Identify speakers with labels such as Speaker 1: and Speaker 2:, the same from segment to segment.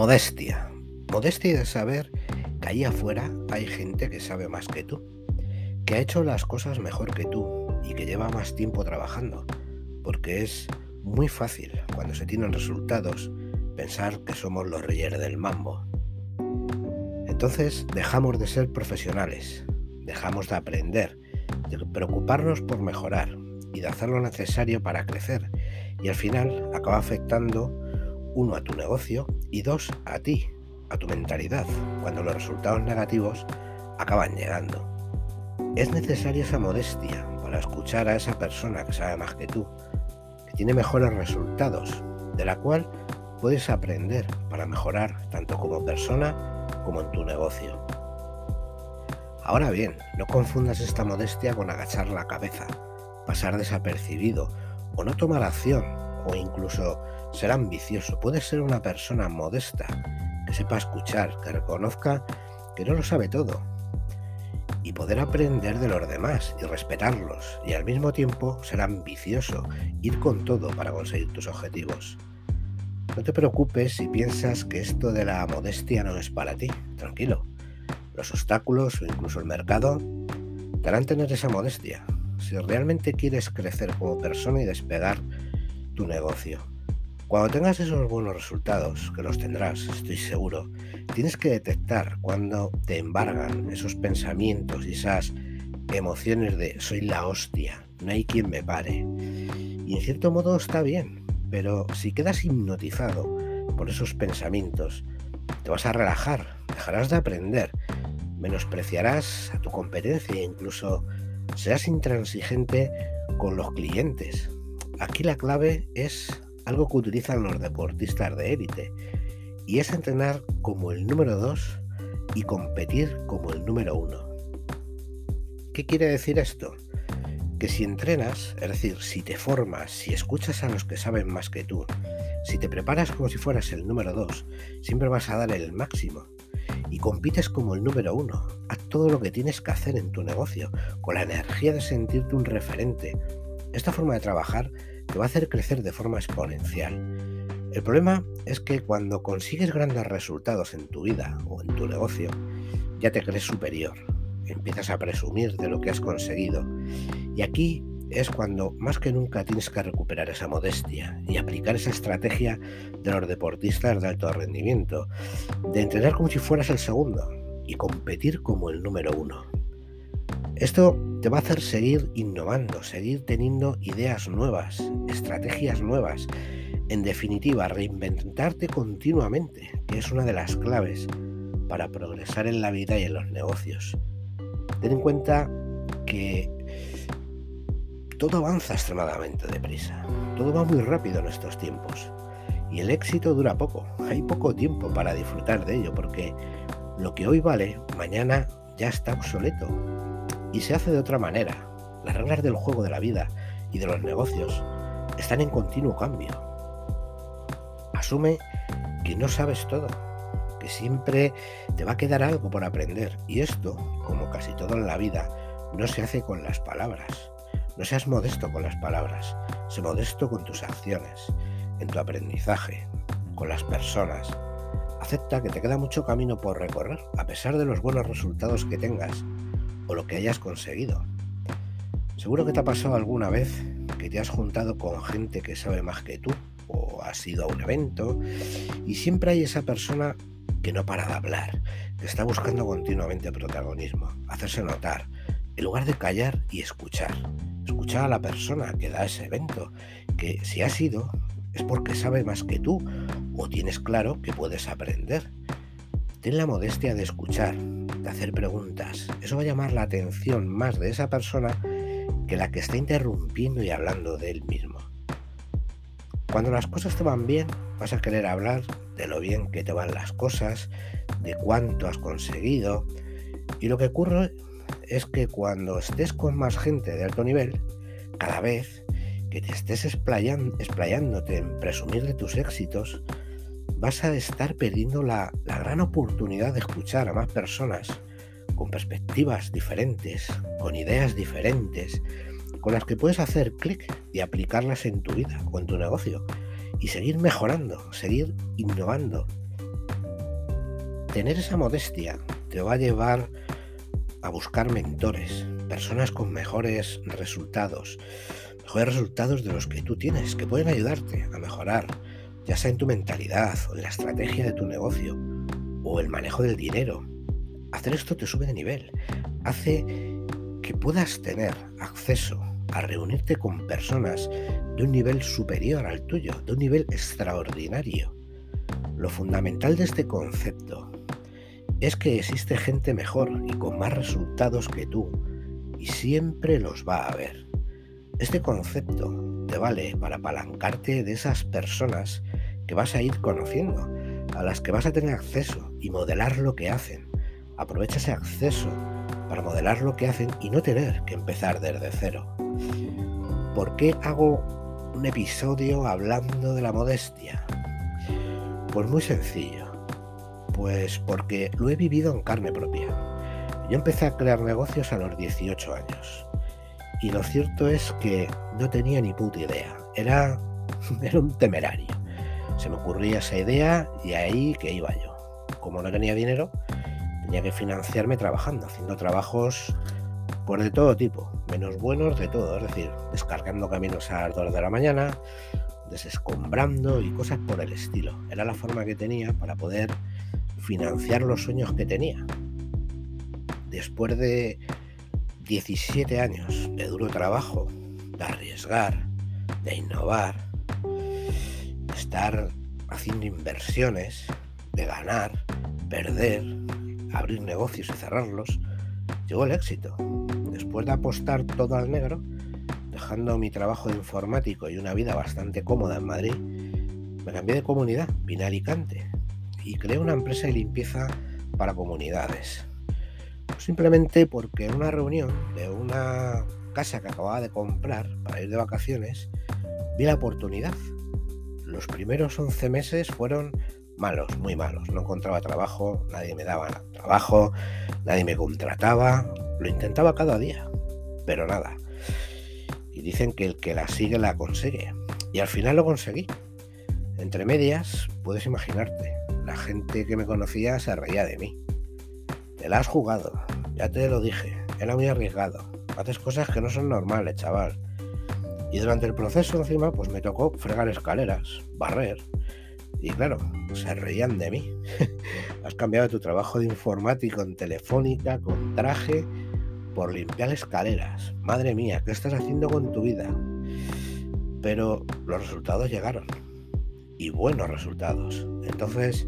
Speaker 1: Modestia. Modestia de saber que ahí afuera hay gente que sabe más que tú, que ha hecho las cosas mejor que tú y que lleva más tiempo trabajando, porque es muy fácil cuando se tienen resultados pensar que somos los reyes del mambo. Entonces dejamos de ser profesionales, dejamos de aprender, de preocuparnos por mejorar y de hacer lo necesario para crecer y al final acaba afectando uno a tu negocio y dos a ti, a tu mentalidad, cuando los resultados negativos acaban llegando. Es necesaria esa modestia para escuchar a esa persona que sabe más que tú, que tiene mejores resultados, de la cual puedes aprender para mejorar tanto como persona como en tu negocio. Ahora bien, no confundas esta modestia con agachar la cabeza, pasar desapercibido o no tomar acción o incluso ser ambicioso. Puedes ser una persona modesta, que sepa escuchar, que reconozca que no lo sabe todo y poder aprender de los demás y respetarlos y al mismo tiempo ser ambicioso, ir con todo para conseguir tus objetivos. No te preocupes si piensas que esto de la modestia no es para ti, tranquilo. Los obstáculos o incluso el mercado te harán tener esa modestia, si realmente quieres crecer como persona y despegar tu negocio. Cuando tengas esos buenos resultados, que los tendrás, estoy seguro, tienes que detectar cuando te embargan esos pensamientos y esas emociones de soy la hostia, no hay quien me pare. Y en cierto modo está bien, pero si quedas hipnotizado por esos pensamientos, te vas a relajar, dejarás de aprender, menospreciarás a tu competencia e incluso seas intransigente con los clientes. Aquí la clave es algo que utilizan los deportistas de élite y es entrenar como el número 2 y competir como el número 1. ¿Qué quiere decir esto? Que si entrenas, es decir, si te formas, si escuchas a los que saben más que tú, si te preparas como si fueras el número 2, siempre vas a dar el máximo y compites como el número uno. Haz todo lo que tienes que hacer en tu negocio, con la energía de sentirte un referente. Esta forma de trabajar te va a hacer crecer de forma exponencial. El problema es que cuando consigues grandes resultados en tu vida o en tu negocio, ya te crees superior. Empiezas a presumir de lo que has conseguido. Y aquí es cuando más que nunca tienes que recuperar esa modestia y aplicar esa estrategia de los deportistas de alto rendimiento, de entrenar como si fueras el segundo y competir como el número uno. Esto te va a hacer seguir innovando, seguir teniendo ideas nuevas, estrategias nuevas, en definitiva, reinventarte continuamente, que es una de las claves para progresar en la vida y en los negocios. Ten en cuenta que todo avanza extremadamente deprisa, todo va muy rápido en estos tiempos. Y el éxito dura poco, hay poco tiempo para disfrutar de ello porque lo que hoy vale, mañana ya está obsoleto y se hace de otra manera. Las reglas del juego de la vida y de los negocios están en continuo cambio. Asume que no sabes todo, que siempre te va a quedar algo por aprender y esto, como casi todo en la vida, no se hace con las palabras, no seas modesto con las palabras, sé modesto con tus acciones, en tu aprendizaje, con las personas. Acepta que te queda mucho camino por recorrer, a pesar de los buenos resultados que tengas o lo que hayas conseguido. Seguro que te ha pasado alguna vez que te has juntado con gente que sabe más que tú o has ido a un evento y siempre hay esa persona que no para de hablar, que está buscando continuamente protagonismo, hacerse notar, en lugar de callar y escuchar. Escucha a la persona que da ese evento, que si ha sido es porque sabe más que tú o tienes claro que puedes aprender. Ten la modestia de escuchar, de hacer preguntas. Eso va a llamar la atención más de esa persona que la que está interrumpiendo y hablando de él mismo. Cuando las cosas te van bien, vas a querer hablar de lo bien que te van las cosas, de cuánto has conseguido. Y lo que ocurre es que cuando estés con más gente de alto nivel, cada vez que te estés explayándote en presumir de tus éxitos, vas a estar perdiendo la, la gran oportunidad de escuchar a más personas con perspectivas diferentes, con ideas diferentes, con las que puedes hacer clic y aplicarlas en tu vida o en tu negocio y seguir mejorando, seguir innovando. tener esa modestia te va a llevar a buscar mentores, personas con mejores resultados, mejores resultados de los que tú tienes, que pueden ayudarte a mejorar, ya sea en tu mentalidad o en la estrategia de tu negocio o el manejo del dinero. Hacer esto te sube de nivel, hace que puedas tener acceso a reunirte con personas de un nivel superior al tuyo, de un nivel extraordinario. Lo fundamental de este concepto es que existe gente mejor y con más resultados que tú, y siempre los va a haber. Este concepto te vale para apalancarte de esas personas que vas a ir conociendo, a las que vas a tener acceso y modelar lo que hacen. Aprovecha ese acceso para modelar lo que hacen y no tener que empezar desde cero. ¿Por qué hago un episodio hablando de la modestia? Pues muy sencillo. Pues porque lo he vivido en carne propia. Yo empecé a crear negocios a los 18 años. Y lo cierto es que no tenía ni puta idea. Era, era un temerario. Se me ocurría esa idea y ahí que iba yo. Como no tenía dinero, tenía que financiarme trabajando, haciendo trabajos por pues, de todo tipo, menos buenos de todo, es decir, descargando caminos a las 2 de la mañana, desescombrando y cosas por el estilo. Era la forma que tenía para poder financiar los sueños que tenía. Después de 17 años de duro trabajo, de arriesgar, de innovar, de estar haciendo inversiones, de ganar, perder, abrir negocios y cerrarlos, llegó el éxito. Después de apostar todo al negro, dejando mi trabajo de informático y una vida bastante cómoda en Madrid, me cambié de comunidad, vine a Alicante y creé una empresa de limpieza para comunidades. Simplemente porque en una reunión de una casa que acababa de comprar para ir de vacaciones, vi la oportunidad. Los primeros 11 meses fueron malos, muy malos. No encontraba trabajo, nadie me daba trabajo, nadie me contrataba. Lo intentaba cada día, pero nada. Y dicen que el que la sigue la consigue. Y al final lo conseguí. Entre medias, puedes imaginarte, la gente que me conocía se reía de mí. Te la has jugado, ya te lo dije, era muy arriesgado. Haces cosas que no son normales, chaval. Y durante el proceso encima, pues me tocó fregar escaleras, barrer, y claro, se reían de mí. Has cambiado tu trabajo de informático en telefónica, con traje, por limpiar escaleras. Madre mía, ¿qué estás haciendo con tu vida? Pero los resultados llegaron. Y buenos resultados. Entonces,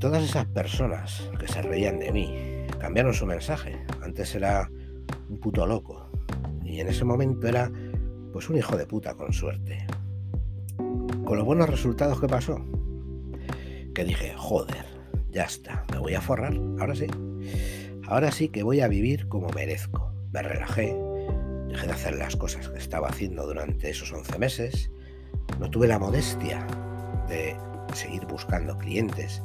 Speaker 1: todas esas personas que se reían de mí cambiaron su mensaje. Antes era un puto loco. Y en ese momento era pues un hijo de puta con suerte con los buenos resultados que pasó, que dije, joder, ya está, me voy a forrar, ahora sí. Ahora sí que voy a vivir como merezco. Me relajé, dejé de hacer las cosas que estaba haciendo durante esos 11 meses, no tuve la modestia de seguir buscando clientes,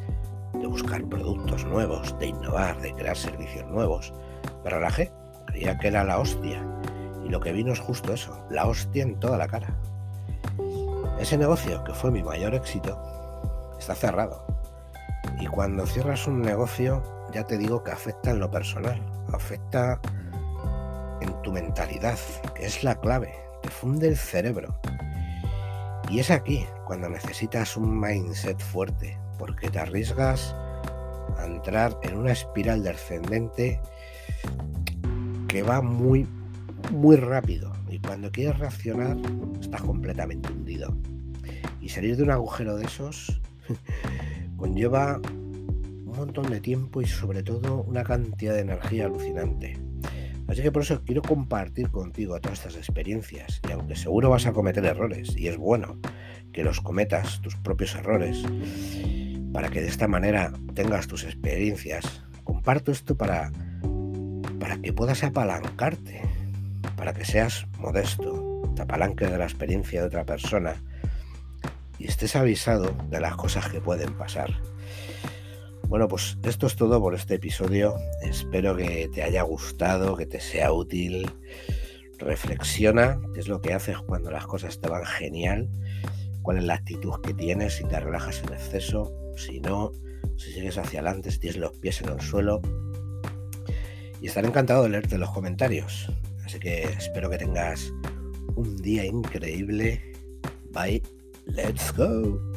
Speaker 1: de buscar productos nuevos, de innovar, de crear servicios nuevos. Me relajé, creía que era la hostia. Y lo que vino es justo eso, la hostia en toda la cara. Ese negocio, que fue mi mayor éxito, está cerrado. Y cuando cierras un negocio, ya te digo que afecta en lo personal, afecta en tu mentalidad, que es la clave, te funde el cerebro. Y es aquí cuando necesitas un mindset fuerte, porque te arriesgas a entrar en una espiral descendente que va muy, muy rápido y cuando quieres reaccionar estás completamente hundido. Y salir de un agujero de esos conlleva un montón de tiempo y sobre todo una cantidad de energía alucinante. Así que por eso quiero compartir contigo todas estas experiencias y aunque seguro vas a cometer errores y es bueno que los cometas tus propios errores para que de esta manera tengas tus experiencias, comparto esto para para que puedas apalancarte para que seas modesto, te apalanques de la experiencia de otra persona y estés avisado de las cosas que pueden pasar. Bueno, pues esto es todo por este episodio. Espero que te haya gustado, que te sea útil. Reflexiona qué es lo que haces cuando las cosas te van genial, cuál es la actitud que tienes, si te relajas en exceso, si no, si sigues hacia adelante, si tienes los pies en el suelo. Y estaré encantado de leerte los comentarios. Así que espero que tengas un día increíble. Bye. Let's go.